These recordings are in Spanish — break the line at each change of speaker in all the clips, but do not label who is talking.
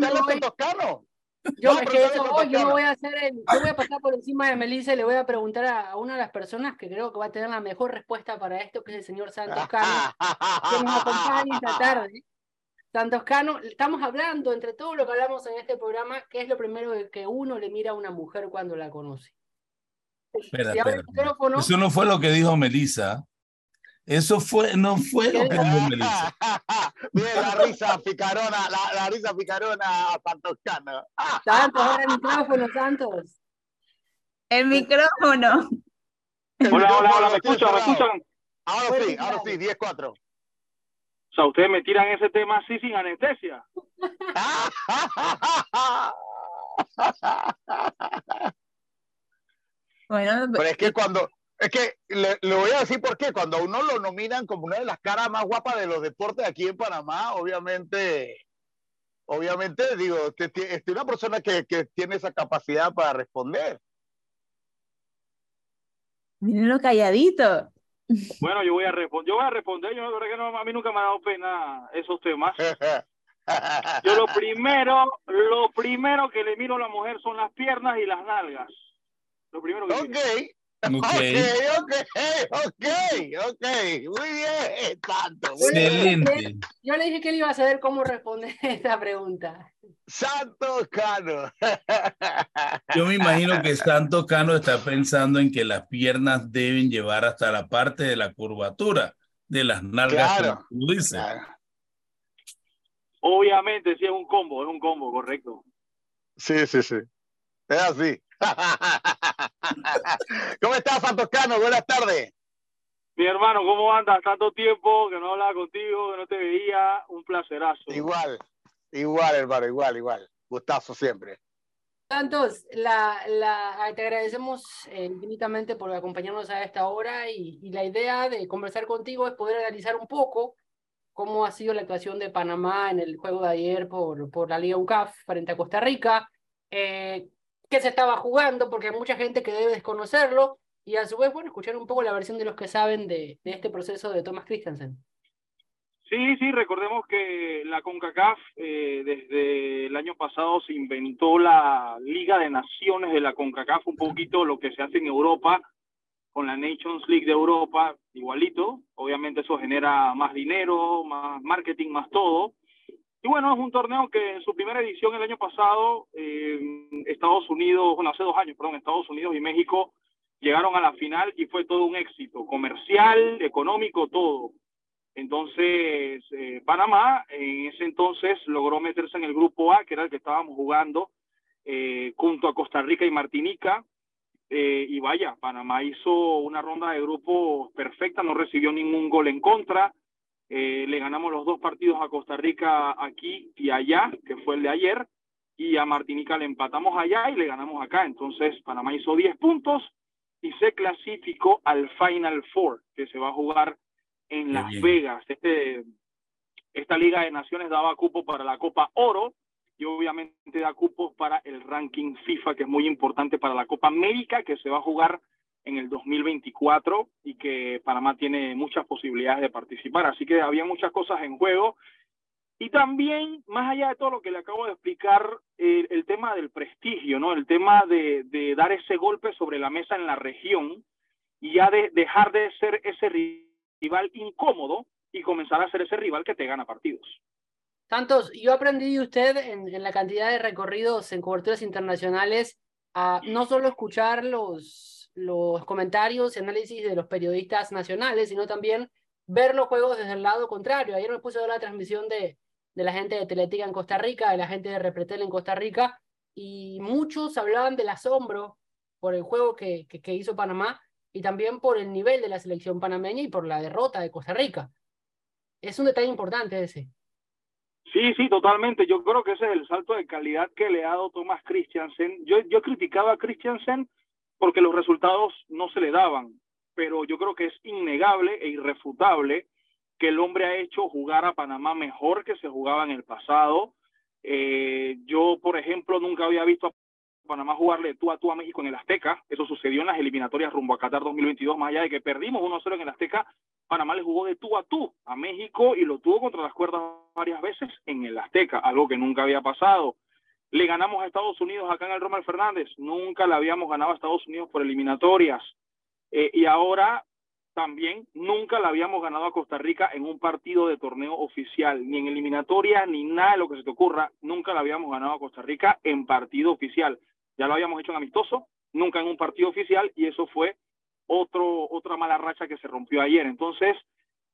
preguntarle a Toscano.
Yo, es que eso voy, yo voy a hacer el, yo voy a pasar por encima de Melissa y le voy a preguntar a, una de las personas que creo que va a tener la mejor respuesta para esto, que es el señor Santos Cano, que nos acompaña esta tarde. Santos Cano, estamos hablando entre todo lo que hablamos en este programa, que es lo primero que uno le mira a una mujer cuando la conoce.
Espera, espera. Eso no fue lo que dijo Melissa. Eso fue, no fue lo que dijo Melissa.
Mira la risa picarona, la, la risa picarona pantoscana.
Santos, ahora el micrófono, Santos.
El micrófono.
Hola, hola, hola, ¿me escuchan? ¿Me escuchan?
Ahora sí, ahora sí, 10-4.
O sea, ustedes me tiran ese tema así sin anestesia.
bueno, pero es que cuando, es que le, voy a decir por qué. Cuando a uno lo nominan como una de las caras más guapas de los deportes aquí en Panamá, obviamente, obviamente, digo, es una persona que, que tiene esa capacidad para responder.
Mírenlo calladito.
Bueno, yo voy a responder, yo voy a responder, yo que no, a mí nunca me ha dado pena esos temas. Yo lo primero, lo primero que le miro a la mujer son las piernas y las nalgas. Lo primero que
okay. Ok, ok, ok, ok, muy bien, tanto.
Excelente.
Yo le dije que él iba a saber cómo responder esta pregunta.
Santos Cano.
Yo me imagino que Santos Cano está pensando en que las piernas deben llevar hasta la parte de la curvatura de las nalgas,
claro,
Obviamente, sí es un combo, es un combo, correcto.
Sí, sí, sí. Es así. ¿Cómo estás, Santoscano? Buenas tardes.
Mi hermano, ¿cómo andas? Tanto tiempo que no hablaba contigo, que no te veía. Un placerazo.
Igual, igual, hermano, igual, igual. Gustazo siempre.
Santos, la, la, te agradecemos eh, infinitamente por acompañarnos a esta hora y, y, la idea de conversar contigo es poder analizar un poco cómo ha sido la actuación de Panamá en el juego de ayer por, por la Liga UCAF frente a Costa Rica. Eh, qué se estaba jugando, porque hay mucha gente que debe desconocerlo, y a su vez, bueno, escuchar un poco la versión de los que saben de, de este proceso de Thomas Christensen.
Sí, sí, recordemos que la CONCACAF eh, desde el año pasado se inventó la Liga de Naciones de la CONCACAF, un poquito lo que se hace en Europa con la Nations League de Europa, igualito. Obviamente eso genera más dinero, más marketing, más todo. Bueno, es un torneo que en su primera edición el año pasado, eh, Estados Unidos, bueno, hace dos años, perdón, Estados Unidos y México llegaron a la final y fue todo un éxito, comercial, económico, todo. Entonces, eh, Panamá en ese entonces logró meterse en el grupo A, que era el que estábamos jugando, eh, junto a Costa Rica y Martinica. y vaya, Panamá hizo una ronda de grupos perfecta, no recibió ningún gol en contra, eh, le ganamos los dos partidos a Costa Rica aquí y allá, que fue el de ayer, y a Martinica le empatamos allá y le ganamos acá. Entonces Panamá hizo 10 puntos y se clasificó al Final Four, que se va a jugar en Las Vegas. Este, esta Liga de Naciones daba cupo para la Copa Oro y obviamente da cupos para el ranking FIFA, que es muy importante para la Copa América, que se va a jugar en el 2024 y que Panamá tiene muchas posibilidades de participar. Así que había muchas cosas en juego. Y también, más allá de todo lo que le acabo de explicar, el, tema del prestigio, ¿no? El tema de, de, dar ese golpe sobre la mesa en la región y ya de dejar de ser ese rival incómodo y comenzar a ser ese rival que te gana partidos.
Santos, yo aprendí de usted en, en la cantidad de recorridos en coberturas internacionales a no solo escuchar los los comentarios y análisis de los periodistas nacionales, sino también ver los juegos desde el lado contrario. Ayer me puse a ver la transmisión de, de la gente de Teletica en Costa Rica, de la gente de Repretel en Costa Rica, y muchos hablaban del asombro por el juego que, que, hizo Panamá y también por el nivel de la selección panameña y por la derrota de Costa Rica. Es un detalle importante ese.
Sí, sí, totalmente. Yo creo que ese es el salto de calidad que le ha dado Tomás Christiansen. Yo, yo criticaba a Christiansen porque los resultados no se le daban, pero yo creo que es innegable e irrefutable que el hombre ha hecho jugar a Panamá mejor que se jugaba en el pasado. Eh, yo, por ejemplo, nunca había visto a Panamá jugarle tú a tú a México en el Azteca. Eso sucedió en las eliminatorias rumbo a Qatar 2022, más allá de que perdimos 1-0 en el Azteca. Panamá le jugó de tú a tú a México y lo tuvo contra las cuerdas varias veces en el Azteca, algo que nunca había pasado. Le ganamos a Estados Unidos acá en el Romel Fernández, nunca le habíamos ganado a Estados Unidos por eliminatorias. Eh, y ahora también nunca le habíamos ganado a Costa Rica en un partido de torneo oficial, ni en eliminatoria, ni nada de lo que se te ocurra, nunca le habíamos ganado a Costa Rica en partido oficial. Ya lo habíamos hecho en amistoso, nunca en un partido oficial, y eso fue otro, otra mala racha que se rompió ayer. Entonces,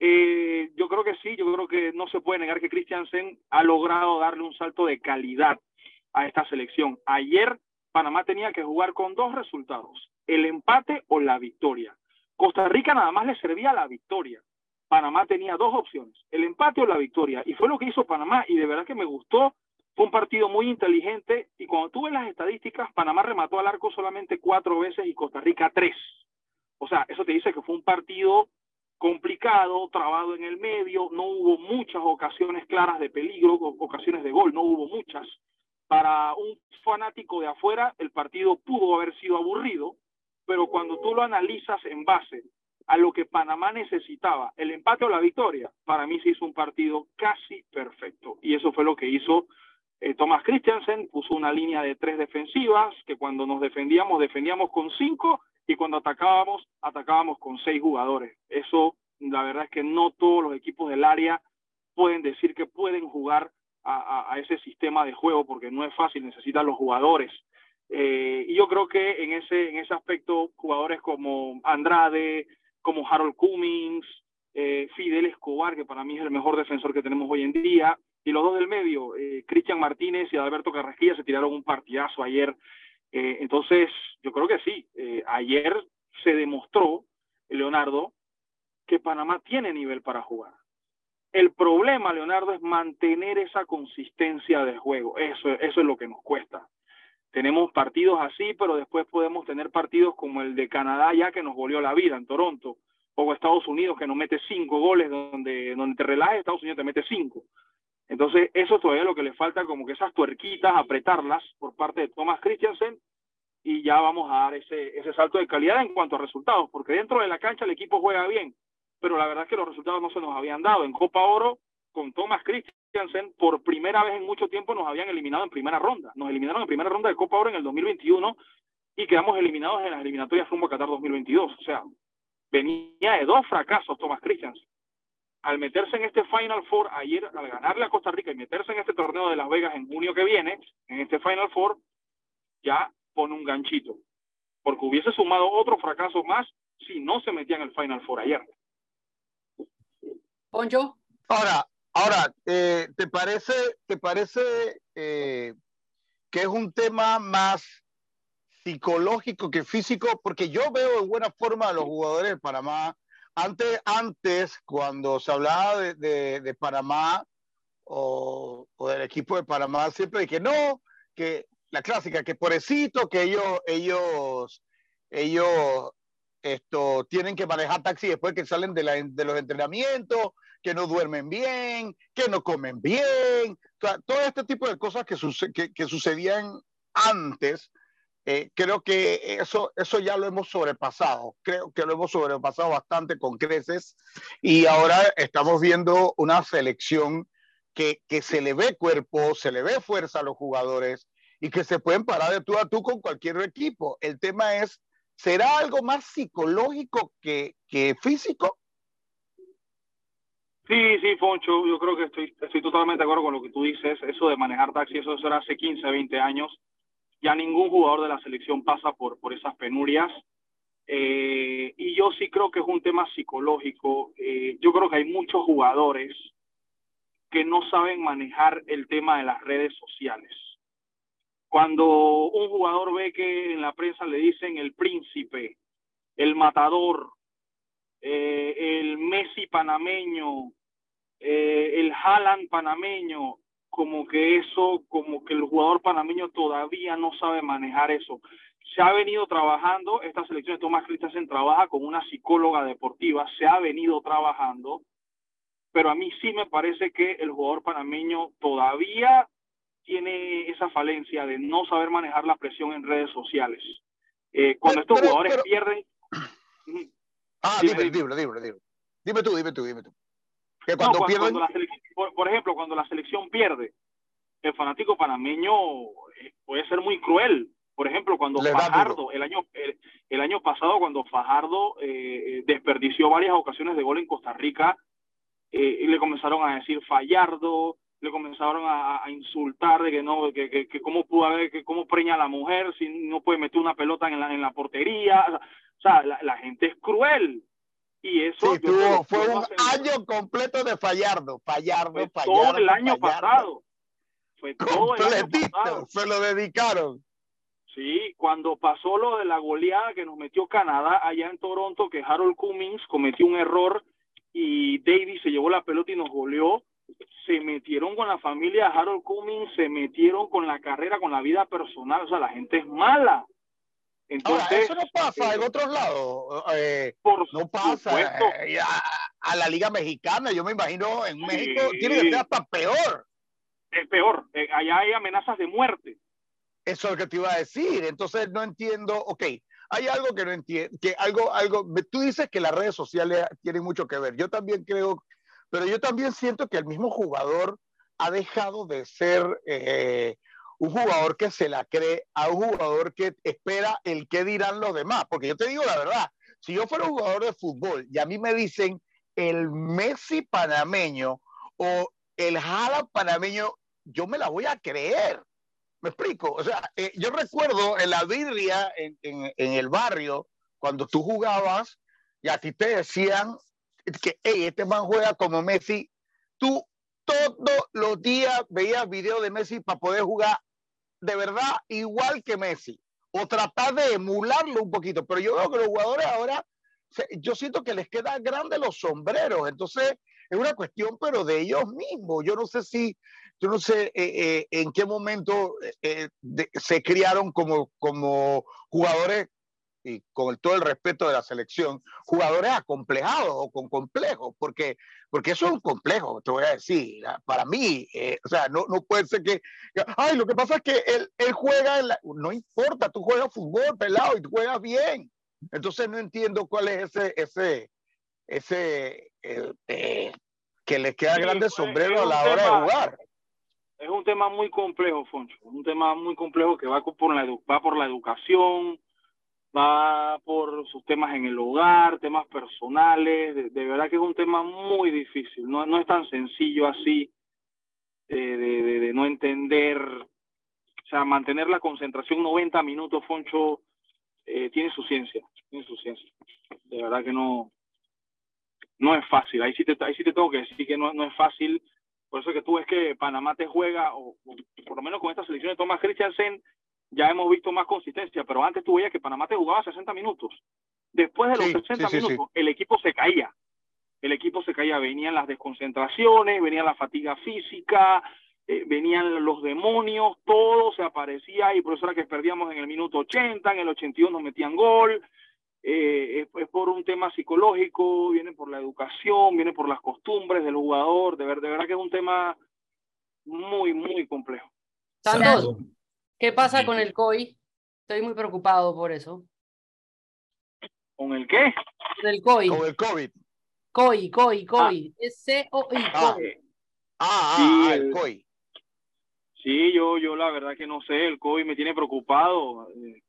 eh, yo creo que sí, yo creo que no se puede negar que Christiansen ha logrado darle un salto de calidad a esta selección. Ayer Panamá tenía que jugar con dos resultados, el empate o la victoria. Costa Rica nada más le servía la victoria. Panamá tenía dos opciones, el empate o la victoria. Y fue lo que hizo Panamá y de verdad que me gustó. Fue un partido muy inteligente y cuando tuve las estadísticas, Panamá remató al arco solamente cuatro veces y Costa Rica tres. O sea, eso te dice que fue un partido complicado, trabado en el medio, no hubo muchas ocasiones claras de peligro, ocasiones de gol, no hubo muchas. Para un fanático de afuera, el partido pudo haber sido aburrido, pero cuando tú lo analizas en base a lo que Panamá necesitaba, el empate o la victoria, para mí se hizo un partido casi perfecto. Y eso fue lo que hizo eh, Thomas Christiansen, puso una línea de tres defensivas, que cuando nos defendíamos, defendíamos con cinco, y cuando atacábamos, atacábamos con seis jugadores. Eso, la verdad es que no todos los equipos del área pueden decir que pueden jugar a, ese sistema de juego, porque no es fácil, necesitan los jugadores. Eh, y yo creo que en ese, en ese aspecto, jugadores como Andrade, como Harold Cummings, eh, Fidel Escobar, que para mí es el mejor defensor que tenemos hoy en día, y los dos del medio, eh, Cristian Martínez y Alberto Carrasquilla, se tiraron un partidazo ayer eh, entonces, yo creo que sí. Eh, ayer se demostró, Leonardo, que Panamá tiene nivel para jugar. El problema, Leonardo, es mantener esa consistencia de juego. Eso, eso es lo que nos cuesta. Tenemos partidos así, pero después podemos tener partidos como el de Canadá ya que nos volvió la vida en Toronto, o Estados Unidos que nos mete cinco goles donde, donde te relajes, Estados Unidos te mete cinco. Entonces, eso todavía lo que le falta, como que esas tuerquitas, apretarlas por parte de Thomas Christiansen y ya vamos a dar ese, ese salto de calidad en cuanto a resultados, porque dentro de la cancha el equipo juega bien, pero la verdad es que los resultados no se nos habían dado. En Copa Oro, con Thomas Christiansen, por primera vez en mucho tiempo nos habían eliminado en primera ronda. Nos eliminaron en primera ronda de Copa Oro en el 2021 y quedamos eliminados en las eliminatorias rumbo a Qatar 2022. O sea, venía de dos fracasos Thomas Christiansen al meterse en este Final Four ayer, al ganarle a Costa Rica y meterse en este torneo de Las Vegas en junio que viene, en este Final Four, ya pone un ganchito, porque hubiese sumado otro fracaso más si no se metía en el Final Four ayer.
Poncho.
Ahora, ahora, eh, ¿te parece, te parece eh, que es un tema más psicológico que físico? Porque yo veo en buena forma a los jugadores de Panamá antes, antes, cuando se hablaba de, Panamá o, o, del equipo de Panamá, siempre dije, no, que la clásica, que pobrecito, que ellos, ellos, ellos esto, tienen que manejar taxi después que salen de, la, de los entrenamientos, que no duermen bien, que no comen bien, todo este tipo de cosas que, sucedían antes eh, creo que eso, eso ya lo hemos sobrepasado, creo que lo hemos sobrepasado bastante con creces y ahora estamos viendo una selección que, que se le ve cuerpo, se le ve fuerza a los jugadores y que se pueden parar de tú a tú con cualquier equipo. El tema es, ¿será algo más psicológico que, físico?
Sí, sí, Foncho, yo creo que estoy, estoy totalmente de acuerdo con lo que tú dices, eso de manejar taxi, eso era hace 15, 20 años ya ningún jugador de la selección pasa por, por esas penurias. Eh, y yo sí creo que es un tema psicológico. Eh, yo creo que hay muchos jugadores que no saben manejar el tema de las redes sociales. Cuando un jugador ve que en la prensa le dicen el príncipe, el matador, eh, el Messi panameño, el Haaland panameño, como que eso, como que el jugador panameño todavía no sabe manejar eso. Se ha venido trabajando, esta selección de Tomás Christensen trabaja con una psicóloga deportiva, se ha venido trabajando, pero a mí sí me parece que el jugador panameño todavía tiene esa falencia de no saber manejar la presión en redes sociales. Eh, cuando estos jugadores pierden...
Ah, dime, dime, dime, dime. Dime tú, dime tú, dime tú.
Que cuando, pierden... por, ejemplo, cuando la selección pierde, el fanático panameño eh, puede ser muy cruel. Por ejemplo, cuando Fajardo, el año, el, año pasado, cuando Fajardo eh, desperdició varias ocasiones de gol en Costa Rica, eh, y le comenzaron a decir Fallardo, le comenzaron a, insultar de que no, que, que, que, cómo pudo haber, que cómo preña a la mujer si no puede meter una pelota en la, en la portería. O sea, la, gente es cruel. Y eso
fue un año completo de Fallardo, Fallardo,
fue
Fallardo.
Todo el año pasado.
Fue todo el año pasado. Se lo dedicaron.
Sí, cuando pasó lo de la goleada que nos metió Canadá allá en Toronto, que Harold Cummings cometió un error y Davis se llevó la pelota y nos goleó, se metieron con la familia Harold Cummings, se metieron con la carrera, con la vida personal, o sea, la gente es mala.
Entonces, eso no pasa en otros lados. Eh, no pasa eh, a, la Liga Mexicana. Yo me imagino en México tiene que ser hasta peor.
Es peor. Eh, allá hay amenazas de muerte.
Eso es lo que te iba a decir. Entonces no entiendo. Ok, hay algo que no entiendo. Que algo, algo. Tú dices que las redes sociales tienen mucho que ver. Yo también creo pero yo también siento que el mismo jugador ha dejado de ser eh, un jugador que se la cree a un jugador que espera el qué dirán los demás. Porque yo te digo la verdad, si yo fuera un jugador de fútbol y a mí me dicen el Messi panameño o el Jala panameño, yo me la voy a creer. ¿Me explico? O sea, eh, yo recuerdo en la birria en, en, en, el barrio, cuando tú jugabas y a ti te decían que este man juega como Messi. Tú todos los días veías videos de Messi para poder jugar de verdad igual que Messi o tratar de emularlo un poquito. Pero yo veo que los jugadores ahora, yo siento que les queda grande los sombreros. Entonces es una cuestión, pero de ellos mismos. Yo no sé si, yo no sé eh, eh, en qué momento eh, se criaron como, como jugadores y con todo el respeto de la selección, jugadores acomplejados o con complejos, porque, porque eso es un complejo, te voy a decir, para mí, eh, o sea, no, no puede ser que, ay, lo que pasa es que él, él juega, no importa, tú juegas fútbol, pelado, y tú juegas bien, entonces no entiendo cuál es ese, ese, ese, eh, que le queda grande sombrero a la hora de jugar.
Es un tema muy complejo, Foncho, un tema muy complejo que va por la, va por la educación, va por sus temas en el hogar, temas personales, de, verdad que es un tema muy difícil, no, no es tan sencillo así de, de, no entender, o sea, mantener la concentración 90 minutos, Foncho, eh, tiene su ciencia, tiene su ciencia, de verdad que no, no es fácil, ahí sí te, ahí sí te tengo que decir que no, no es fácil, por eso que tú ves que Panamá te juega, o, o por lo menos con esta selección de Thomas Christiansen, ya hemos visto más consistencia, pero antes tú veías que Panamá te jugaba 60 minutos. Después de los 60 minutos, el equipo se caía. El equipo se caía, venían las desconcentraciones, venía la fatiga física, eh, venían los demonios, todo se aparecía y por eso era que perdíamos en el minuto 80, en el 81 nos metían gol. Eh, es, por un tema psicológico, viene por la educación, viene por las costumbres del jugador, de, ver, de verdad que es un tema muy, muy complejo.
Santos, ¿Qué pasa con el COI? Estoy muy preocupado por eso.
¿Con el qué?
Con el COI.
Con el COVID.
COI, COI, COI.
Ah.
C-O-I,
ah. ah, ah, el COI.
Sí, yo, yo la verdad que no sé, el COI me tiene preocupado. Eh,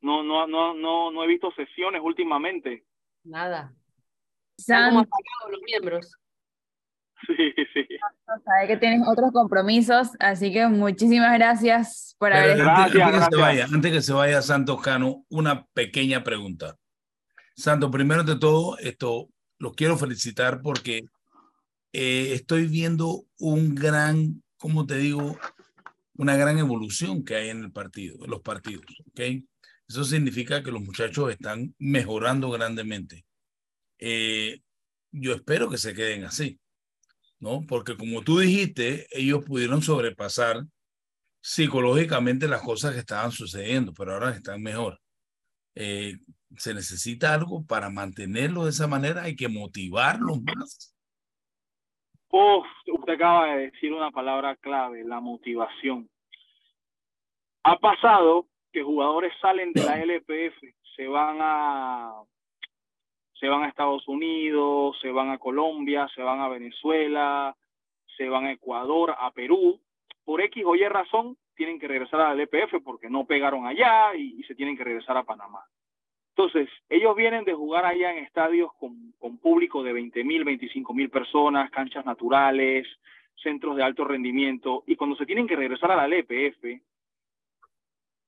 no, no, no, no, no he visto sesiones últimamente.
Nada. Están como apagados los miembros.
Sí, sí.
Sabe que tienes otros compromisos, así que muchísimas gracias por haber
estado. Antes, que se vaya, antes que se vaya Santos Cano, una pequeña pregunta. Santos, primero de todo, esto los quiero felicitar porque eh, estoy viendo un gran, ¿cómo te digo? Una gran evolución que hay en el partido, en los partidos, ¿ok? Eso significa que los muchachos están mejorando grandemente. Eh, yo espero que se queden así. ¿No? Porque como tú dijiste, ellos pudieron sobrepasar psicológicamente las cosas que estaban sucediendo, pero ahora están mejor. Eh, se necesita algo para mantenerlo de esa manera, hay que motivarlos más.
usted acaba de decir una palabra clave, la motivación. Ha pasado que jugadores salen de la LPF, se van a se van a Estados Unidos, se van a Colombia, se van a Venezuela, se van a Ecuador, a Perú. Por X o Y razón, tienen que regresar al EPF porque no pegaron allá y, se tienen que regresar a Panamá. Entonces, ellos vienen de jugar allá en estadios con, con público de 20 mil, 25 mil personas, canchas naturales, centros de alto rendimiento, y cuando se tienen que regresar a la LPF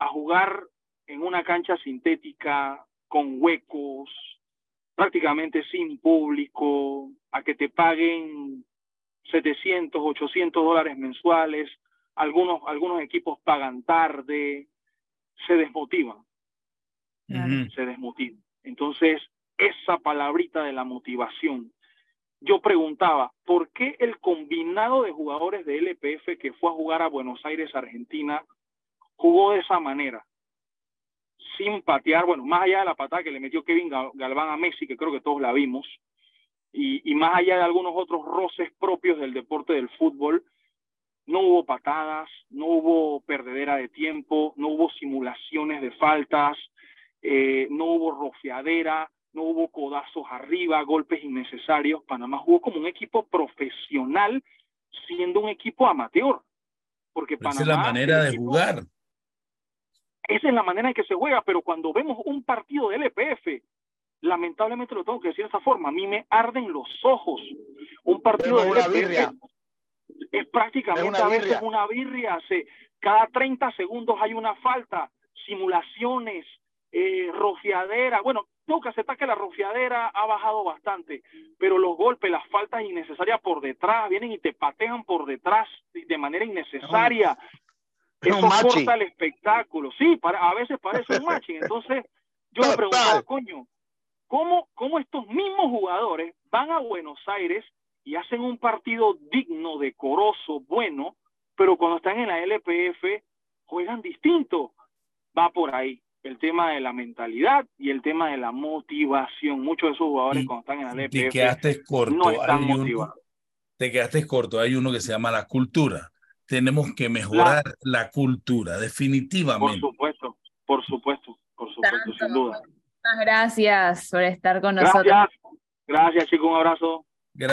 a jugar en una cancha sintética con huecos, prácticamente sin público, a que te paguen 700, 800 dólares mensuales, algunos, algunos equipos pagan tarde, se desmotivan, se desmotivan. Entonces, esa palabrita de la motivación, yo preguntaba, ¿por qué el combinado de jugadores de LPF que fue a jugar a Buenos Aires, Argentina, jugó de esa manera? Sin patear, bueno, más allá de la patada que le metió Kevin Gal- Galván a Messi, que creo que todos la vimos, y, y más allá de algunos otros roces propios del deporte del fútbol, no hubo patadas, no hubo perdedera de tiempo, no hubo simulaciones de faltas, eh, no hubo rofeadera, no hubo codazos arriba, golpes innecesarios. Panamá jugó como un equipo profesional siendo un equipo amateur. Porque
Esa es la manera de
equipo-
jugar.
Esa es la manera en que se juega, pero cuando vemos un partido del LPF, lamentablemente lo tengo que decir de esa forma, a mí me arden los ojos. Un partido
una
LPF
birria.
es prácticamente
una
a veces
birria.
una birria. Se, cada 30 segundos hay una falta, simulaciones, eh, rociadera. Bueno, tengo que aceptar que la rociadera ha bajado bastante, pero los golpes, las faltas innecesarias por detrás, vienen y te patean por detrás de manera innecesaria.
Es un
Eso
machi.
corta el espectáculo. Sí, para, a veces parece un matching. Entonces, yo me preguntaba, coño, ¿cómo, ¿cómo estos mismos jugadores van a Buenos Aires y hacen un partido digno, decoroso, bueno, pero cuando están en la LPF juegan distinto? Va por ahí el tema de la mentalidad y el tema de la motivación. Muchos de esos jugadores
Y
cuando están en la
Te
LPF
quedaste corto.
no están motivados.
te quedaste corto. Hay uno que se llama la cultura. Tenemos que mejorar la cultura,
Por
definitivamente.
supuesto, por supuesto, por supuesto, sin duda.
Muchas gracias por estar con nosotros.
Gracias, gracias chicos, un abrazo.